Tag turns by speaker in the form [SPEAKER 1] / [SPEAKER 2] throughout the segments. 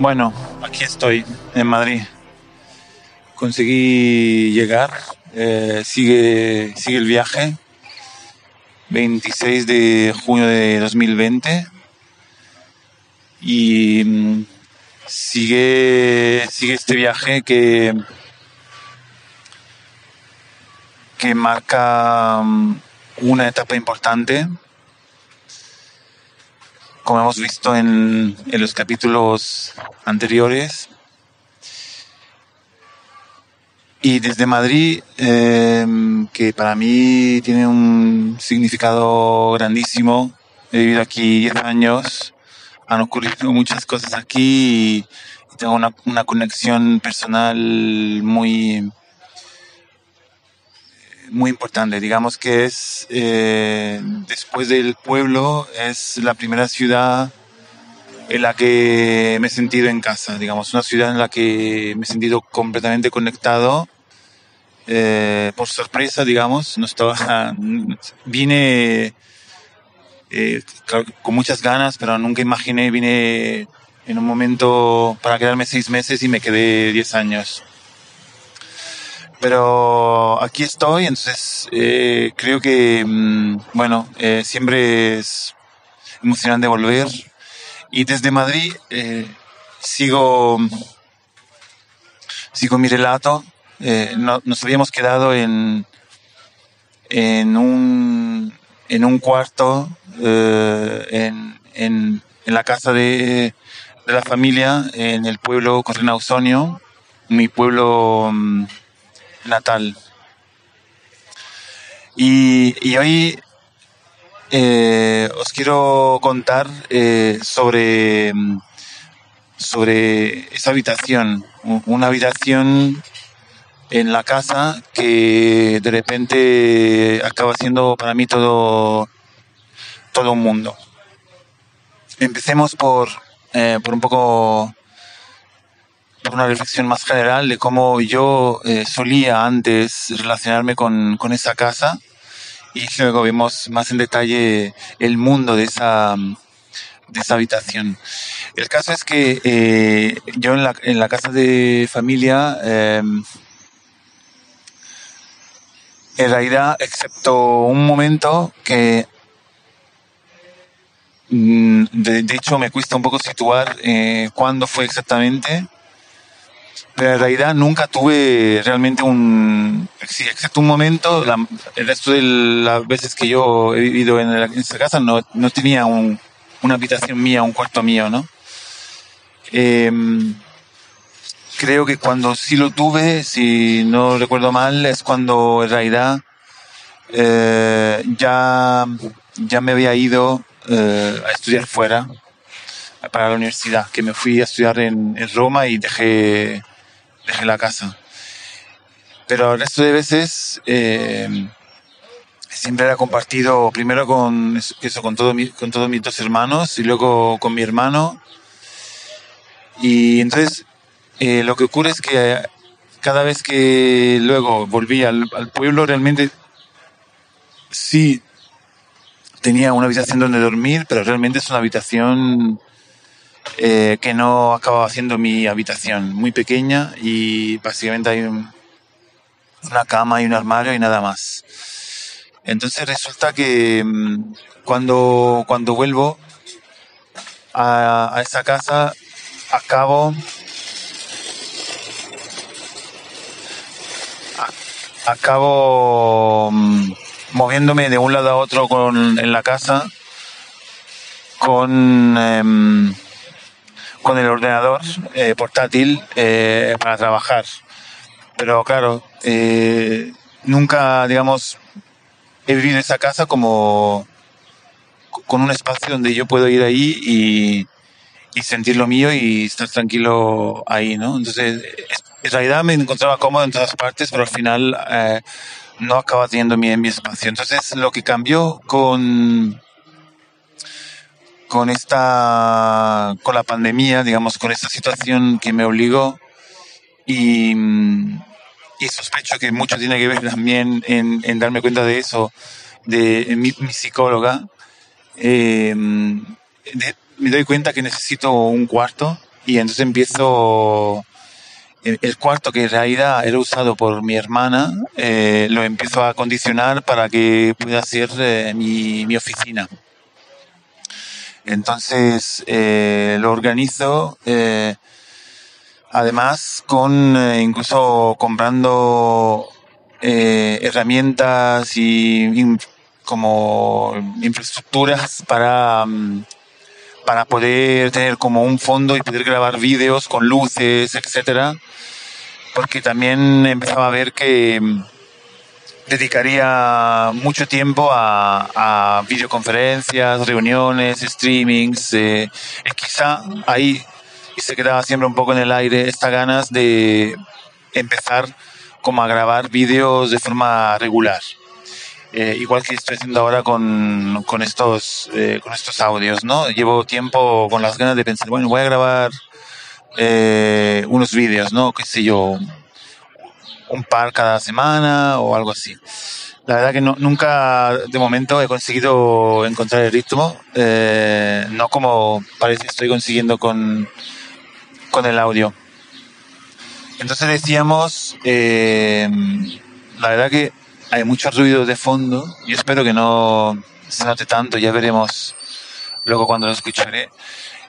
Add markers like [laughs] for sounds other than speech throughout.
[SPEAKER 1] Bueno, aquí estoy, en Madrid. Conseguí llegar, eh, sigue, sigue el viaje. 26 de junio de 2020. Y mm, sigue, sigue este viaje que, que marca mm, una etapa importante como hemos visto en, en los capítulos anteriores. Y desde Madrid, em, que para mí tiene un significado grandísimo, he vivido aquí 10 años, han ocurrido muchas cosas aquí y, tengo una, una conexión personal muy, muy importante. Digamos que es, eh, después del pueblo, es la primera ciudad en la que me he sentido en casa, digamos, una ciudad en la que me he sentido completamente conectado. Eh, por sorpresa, digamos, no estaba, [laughs] vine eh, con muchas ganas, pero nunca imaginé, vine en un momento para quedarme seis meses y me quedé diez años. Pero aquí estoy, entonces eh, creo que, mm, bueno, eh, siempre es emocionante volver. Y desde Madrid eh, sigo, sigo mi relato. No, nos habíamos quedado en, en, un, en un cuarto en, en, en, la casa de, de, la familia en el pueblo Correna Ausonio, mi pueblo mm, natal. Y, hoy eh, os quiero contar eh, sobre, sobre esa habitación, una habitación en la casa que de repente acaba siendo para mí todo, todo un mundo. Empecemos por, eh, por un poco una reflexión más general de cómo yo eh, solía antes relacionarme con, con, esa casa y luego vemos más en detalle el mundo de esa, de esa habitación. El caso es que eh, yo en la, en la, casa de familia, eh, en realidad, excepto un momento que mm, de, de, hecho me cuesta un poco situar eh, cuándo fue exactamente, en realidad nunca tuve realmente un, excepto un momento, el resto de las veces que yo he vivido en, la, esa casa no, no tenía un, una habitación mía, un cuarto mío, ¿no? Eh, creo que cuando sí lo tuve, si no recuerdo mal, es cuando en realidad eh, ya, ya me había ido eh, a estudiar fuera para la universidad, que me fui a estudiar en Roma y dejé dejé la casa. Pero el resto de veces eh, siempre era compartido primero con eso, con, todo con todos mis dos hermanos y luego con mi hermano. Y entonces eh, lo que ocurre es que cada vez que luego volví al pueblo realmente sí tenía una habitación donde dormir, pero realmente es una habitación eh, que no acababa siendo mi habitación, muy pequeña y básicamente hay un, una cama y un armario y nada más. Entonces resulta que mm, cuando, cuando vuelvo a, a esa casa acabo acabo mmm, moviéndome de un lado a otro con, en la casa con eh, con el ordenador eh, portátil eh, para trabajar. Pero claro, eh, nunca, digamos, he vivido esa casa como con un espacio donde yo puedo ir ahí y, y sentir lo mío y estar tranquilo ahí, ¿no? Entonces, en realidad me encontraba cómodo en todas partes, pero al final, eh, no acaba teniendo mi, mi espacio. Entonces, lo que cambió con, con esta, con la pandemia, digamos, con esta situación que me obligó y, y sospecho que mucho tiene que ver también en, en darme cuenta de eso, de mi, mi psicóloga, eh, me doy cuenta que necesito un cuarto y entonces empiezo el cuarto que en realidad era usado por mi hermana, eh, lo empiezo a acondicionar para que pueda ser eh, mi, mi, oficina. Entonces eh, lo organizo, eh, además con incluso comprando herramientas y como infraestructuras para... Um, para poder tener como un fondo y poder grabar vídeos con luces, etcétera, porque también empezaba a ver que mm, dedicaría mucho tiempo a, a videoconferencias, reuniones, streamings, eh, y quizá ahí se quedaba siempre un poco en el aire esta ganas de empezar como a grabar vídeos de forma regular eh, igual que estoy haciendo ahora con, con estos, eh, con estos audios, ¿no? Llevo tiempo con las ganas de pensar, bueno, voy a grabar eh, unos vídeos, ¿no? Qué sé yo, un par cada semana o algo así. La verdad que no, nunca de momento he conseguido encontrar el ritmo, eh, no como parece estoy consiguiendo con, con el audio. Entonces decíamos, eh, la verdad que hay mucho ruido de fondo y espero que no se note tanto, ya veremos luego cuando lo escucharé.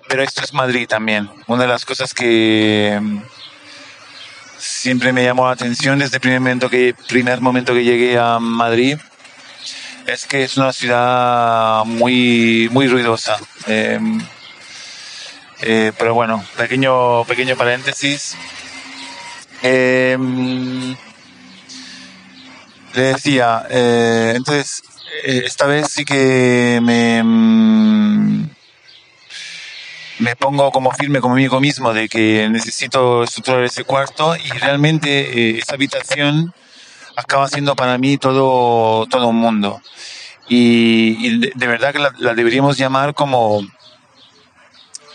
[SPEAKER 1] Pero esto es Madrid también. Una de las cosas que siempre me llamó la atención desde el primer momento que, primer momento que llegué a Madrid es que es una ciudad muy, muy ruidosa. Eh, eh, pero bueno, pequeño, pequeño paréntesis. Eh, le decía, eh, entonces, eh, esta vez sí que me, mm, me pongo como firme conmigo mismo de que necesito estructurar ese cuarto y realmente eh, esa habitación acaba siendo para mí todo, todo un mundo. Y, y de, de, verdad que la, la deberíamos llamar como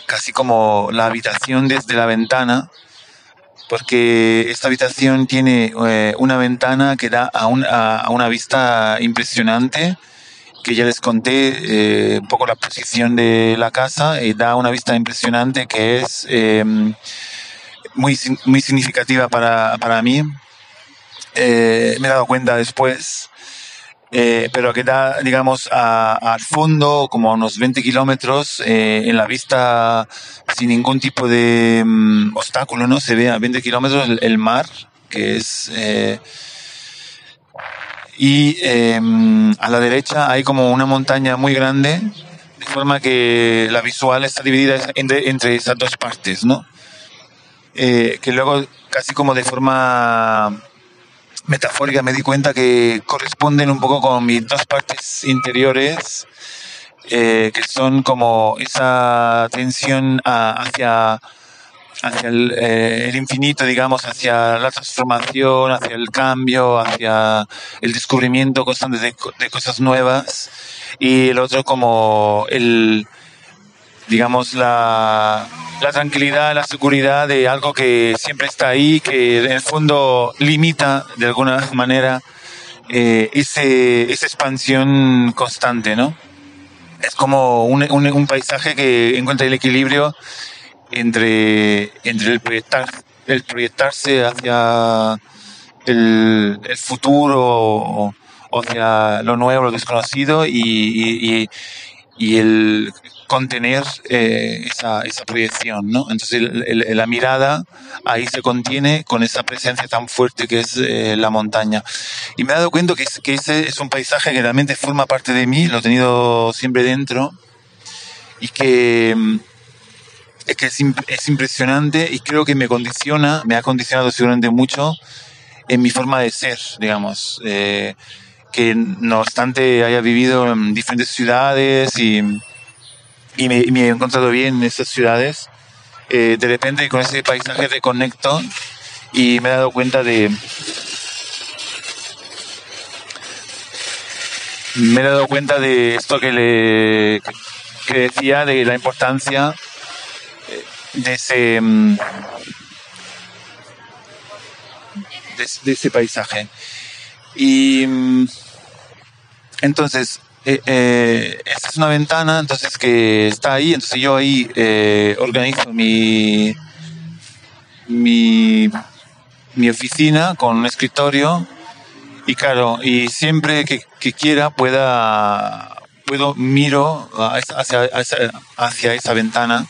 [SPEAKER 1] casi como la habitación desde la ventana, porque esta habitación tiene eh, una ventana que da a, un, a, a, una vista impresionante, que ya les conté eh, un poco la posición de la casa, y da una vista impresionante que es eh, muy, muy significativa para, para mí. Eh, me he dado cuenta después eh, pero que da, digamos, a, al fondo, como a unos 20 kilómetros, eh, en la vista sin ningún tipo de um, obstáculo, ¿no? Se ve a 20 kilómetros el, mar, que es... Y eh, a la derecha hay como una montaña muy grande, de forma que la visual está dividida entre, entre esas dos partes, ¿no? Eh, que luego, casi como de forma metafórica me di cuenta que corresponden un poco con mis dos partes interiores, eh, que son como esa tensión a, hacia, hacia el, eh, el, infinito, digamos, hacia la transformación, hacia el cambio, hacia el descubrimiento constante de, de cosas nuevas, y el otro como el, digamos, la, la tranquilidad, la seguridad de algo que siempre está ahí, que en el fondo limita de alguna [laughs] manera eh, ese, esa expansión constante, ¿no? Es como un, un, paisaje que encuentra el equilibrio entre, entre el, proyectar, el proyectarse hacia el, el futuro o, hacia lo nuevo, lo desconocido y, y, y, el contener eh, esa, esa proyección, ¿no? Entonces el, el, la mirada ahí se contiene con esa presencia tan fuerte que es eh, la montaña. Y me he dado cuenta que, es, que ese es un paisaje que realmente forma parte de mí, lo he tenido siempre dentro y que, es, que es, es impresionante y creo que me condiciona, me ha condicionado seguramente mucho en mi forma de ser, digamos. Eh, que no obstante haya vivido en diferentes ciudades y y me, me he encontrado bien en esas ciudades, eh, de repente con ese paisaje reconecto y me he dado cuenta de me he dado cuenta de esto que le que decía de la importancia de ese mm, de, ese paisaje. Y mm, entonces eh, eh, esta es una ventana entonces que está ahí entonces yo ahí organizo mi mi mi oficina con un escritorio y claro, y siempre que, quiera pueda, puedo miro hacia, esa ventana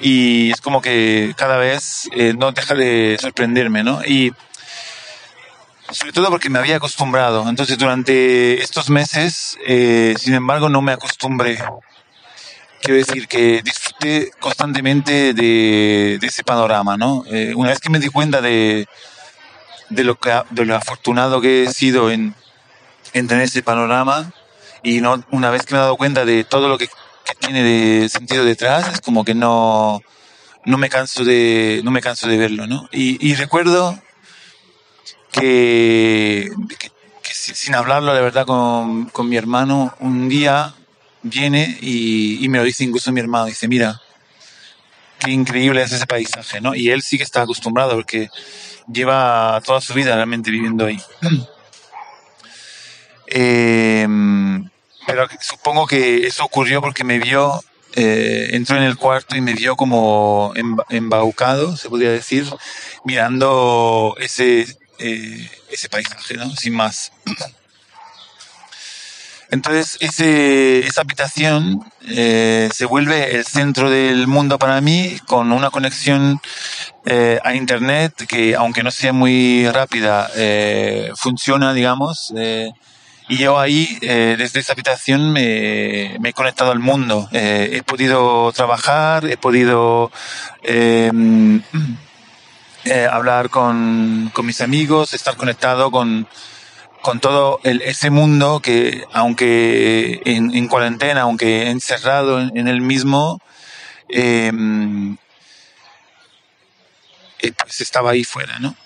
[SPEAKER 1] y es como que cada vez eh, no deja de sorprenderme, ¿no? Y sobre todo porque me había acostumbrado. Entonces durante estos meses, eh, sin embargo, no me acostumbré. Quiero decir que disfruté constantemente de, ese panorama, ¿no? Eh, una vez que me di cuenta de, de lo, que, de lo afortunado que he sido en, en tener ese panorama y no, una vez que me he dado cuenta de todo lo que, tiene de sentido detrás, es como que no, no me canso de, no me canso de verlo, ¿no? Y, recuerdo que, sin hablarlo, de verdad, con, con, mi hermano, un día viene y, y, me lo dice incluso mi hermano, dice, mira, qué increíble es ese paisaje, ¿no? Y él sí que está acostumbrado porque lleva toda su vida realmente viviendo ahí. [clears throat] Em, pero supongo que eso ocurrió porque me vio, eh, entró en el cuarto y me vio como embaucado, se podría decir, mirando ese, eh, ese paisaje, ¿no? Sin más. [clears throat] Entonces, ese, esa habitación eh, se vuelve el centro del mundo para mí, con una conexión eh, a Internet que, aunque no sea muy rápida, funciona, digamos. Eh, y yo ahí, eh, desde esa habitación, me, he conectado al mundo. Eh, he podido trabajar, he podido em, hablar con, con mis amigos, estar conectado con con todo el, ese mundo que, aunque en, en cuarentena, aunque encerrado en, en el mismo, eh, eh, pues estaba ahí fuera, ¿no?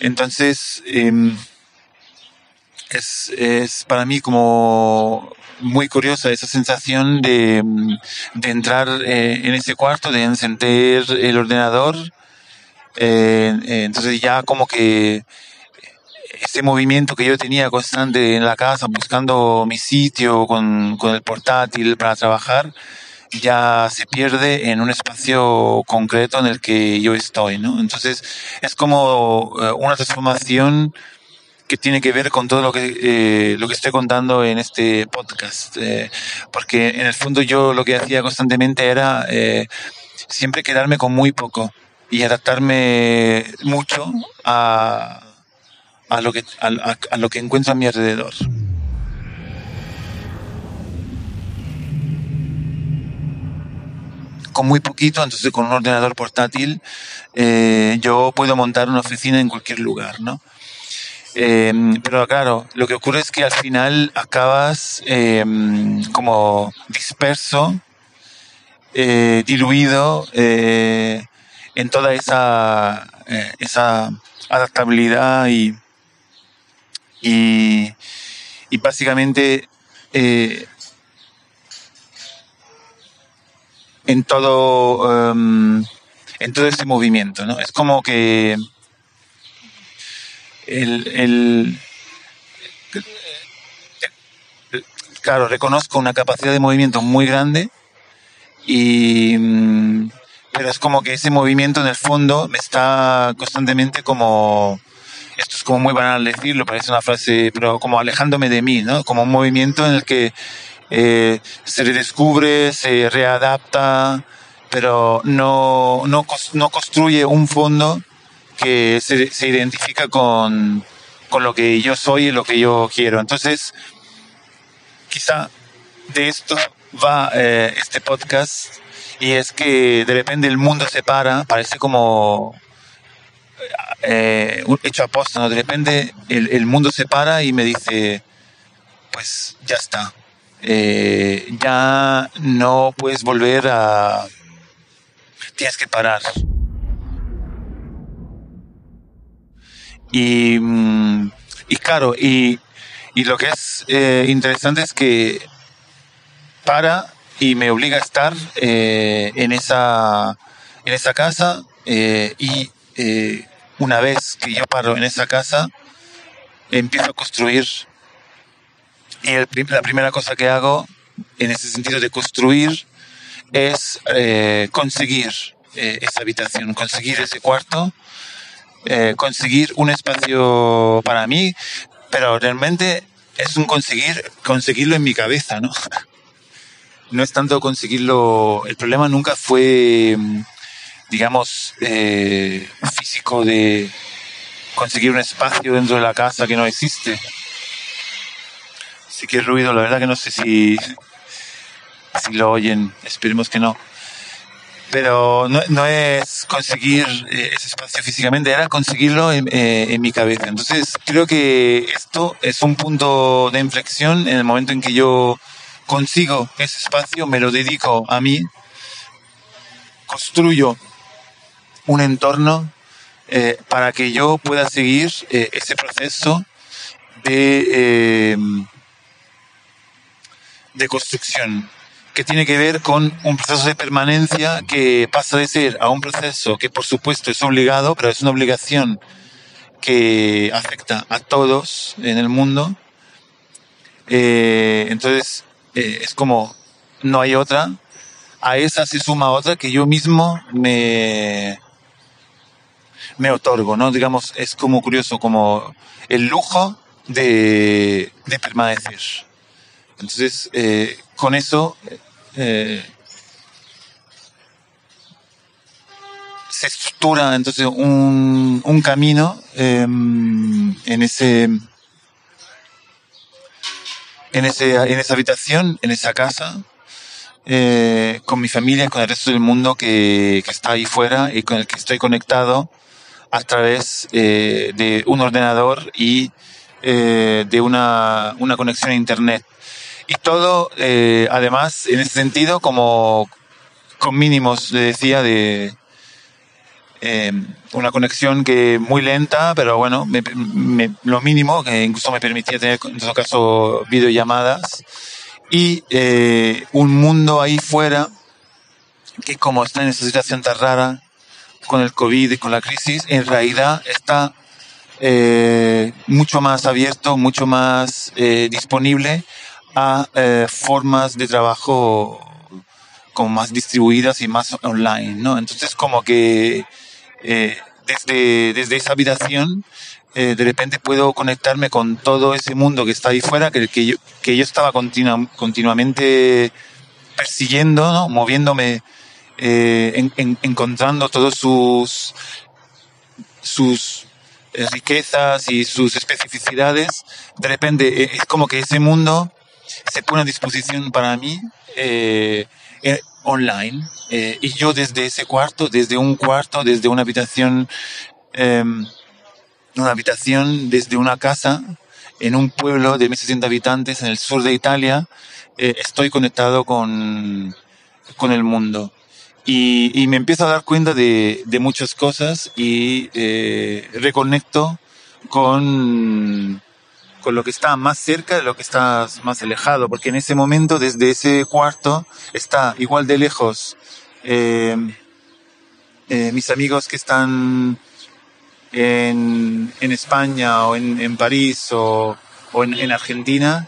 [SPEAKER 1] Entonces, eh, es, es, para mí como muy curiosa esa sensación de, de entrar eh, en ese cuarto, de encender el ordenador. Eh, entonces ya como que ese movimiento que yo tenía constante en la casa buscando mi sitio con, con el portátil para trabajar ya se pierde en un espacio concreto en el que yo estoy, ¿no? Entonces es como eh, una transformación que tiene que ver con todo lo que eh, lo que estoy contando en este podcast, eh, porque en el fondo yo lo que hacía constantemente era eh, siempre quedarme con muy poco y adaptarme mucho a a lo que, a, lo que encuentro a mi alrededor. Con muy poquito, entonces con un ordenador portátil, yo puedo montar una oficina en cualquier lugar, ¿no? Eh, pero claro, lo que ocurre es que al final acabas eh, como disperso, eh, diluido eh, en toda esa, eh, esa adaptabilidad y, y, básicamente en todo um, en todo ese movimiento ¿no? es como que el, el, claro reconozco una capacidad de movimiento muy grande y mm, pero es como que ese movimiento en el fondo me está constantemente como esto es como muy banal decirlo, parece una frase, pero como alejándome de mí, ¿no? Como un movimiento en el que eh, se redescubre, se readapta, pero no, no, no construye un fondo que se, identifica con, con lo que yo soy y lo que yo quiero. Entonces, quizá de esto va eh, este podcast y es que de repente el mundo se para, parece como eh, hecho ¿no? De repente el, el, mundo se para y me dice, pues ya está. Eh, ya no puedes volver a... Tienes que parar. Y, mm, y claro, y, Y lo que es eh, interesante es que para y me obliga a estar eh, en, esa, en esa casa eh, y una vez que yo paro en esa casa, empiezo a construir. Y la primera cosa que hago en ese sentido de construir es conseguir esa habitación, conseguir ese cuarto, conseguir un espacio para mí, pero realmente es un conseguir, conseguirlo en mi cabeza, ¿no? [laughs] No es tanto conseguirlo, el problema nunca fue, digamos, eh, físico de conseguir un espacio dentro de la casa que no existe. Sí que ruido, la verdad que no sé si, si lo oyen, esperemos que no pero no, es conseguir eh, ese espacio físicamente, era conseguirlo en, eh, en, mi cabeza. Entonces creo que esto es un punto de inflexión en el momento en que yo consigo ese espacio, me lo dedico a mí, construyo un entorno eh, para que yo pueda seguir ese proceso de, de construcción que tiene que ver con un proceso de permanencia que pasa de ser a un proceso que por supuesto es obligado, pero es una obligación que afecta a todos en el mundo. Eh, entonces eh, es como no hay otra. A esa se suma otra que yo mismo me, me otorgo, ¿no? Digamos, es como curioso, como el lujo de, de permanecer. Entonces, eh, con eso eh, se estructura entonces un, un camino em, en ese en ese en esa habitación en esa casa eh, con mi familia con el resto del mundo que, que, está ahí fuera y con el que estoy conectado a través eh, de un ordenador y de una, una conexión a internet y todo, eh, además, en ese sentido, como con mínimos, le decía, de eh, una conexión que muy lenta, pero bueno, me, me, lo mínimo, que incluso me permitía tener, en todo caso, videollamadas. Y eh, un mundo ahí fuera que como está en esa situación tan rara con el COVID y con la crisis, en realidad está eh, mucho más abierto, mucho más eh, disponible a eh, formas de trabajo como más distribuidas y más online, ¿no? Entonces como que eh, desde, desde esa habitación eh, de repente puedo conectarme con todo ese mundo que está ahí fuera, que, que, yo, que yo estaba continu continuamente persiguiendo, ¿no? moviéndome, en, en, encontrando todos sus, sus riquezas y sus especificidades. De repente es como que ese mundo se pone a disposición para mí eh, eh, online eh, y yo desde ese cuarto, desde un cuarto, desde una habitación, em, una habitación desde una casa en un pueblo de 1.600 habitantes en el sur de Italia, estoy conectado con, con el mundo. Y, y, me empiezo a dar cuenta de, de muchas cosas y reconecto con con lo que está más cerca de lo que está más alejado, porque en ese momento, desde ese cuarto, está igual de lejos eh, eh, mis amigos que están en, en España o en, en París o, o en, en, Argentina,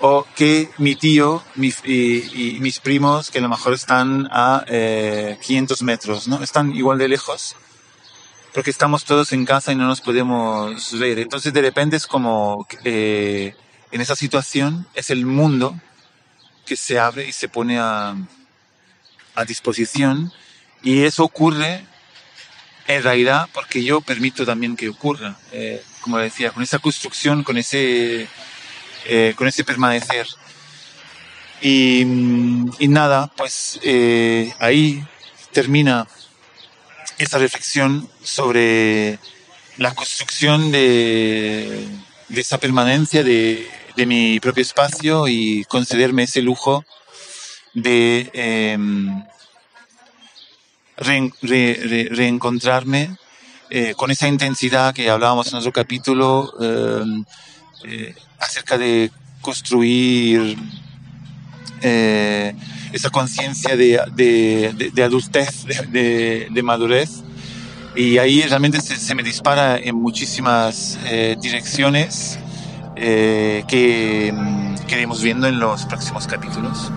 [SPEAKER 1] o que mi tío mi, y, mis primos que a lo mejor están a eh, 500 metros, ¿no? Están igual de lejos porque estamos todos en casa y no nos podemos ver. Entonces de repente es como eh, en esa situación es el mundo que se abre y se pone a, a disposición y eso ocurre en realidad porque yo permito también que ocurra, eh, como decía, con esa construcción, con ese, eh, con ese permanecer. Y, y nada, pues eh, ahí termina esa reflexión sobre la construcción de, esa permanencia de, mi propio espacio y concederme ese lujo de re, reencontrarme eh, con esa intensidad que hablábamos en otro capítulo, eh, eh, acerca de construir eh, esa conciencia de, de, de, adultez, de, madurez. Y ahí realmente se, me dispara en muchísimas eh, direcciones que, que iremos viendo en los próximos capítulos.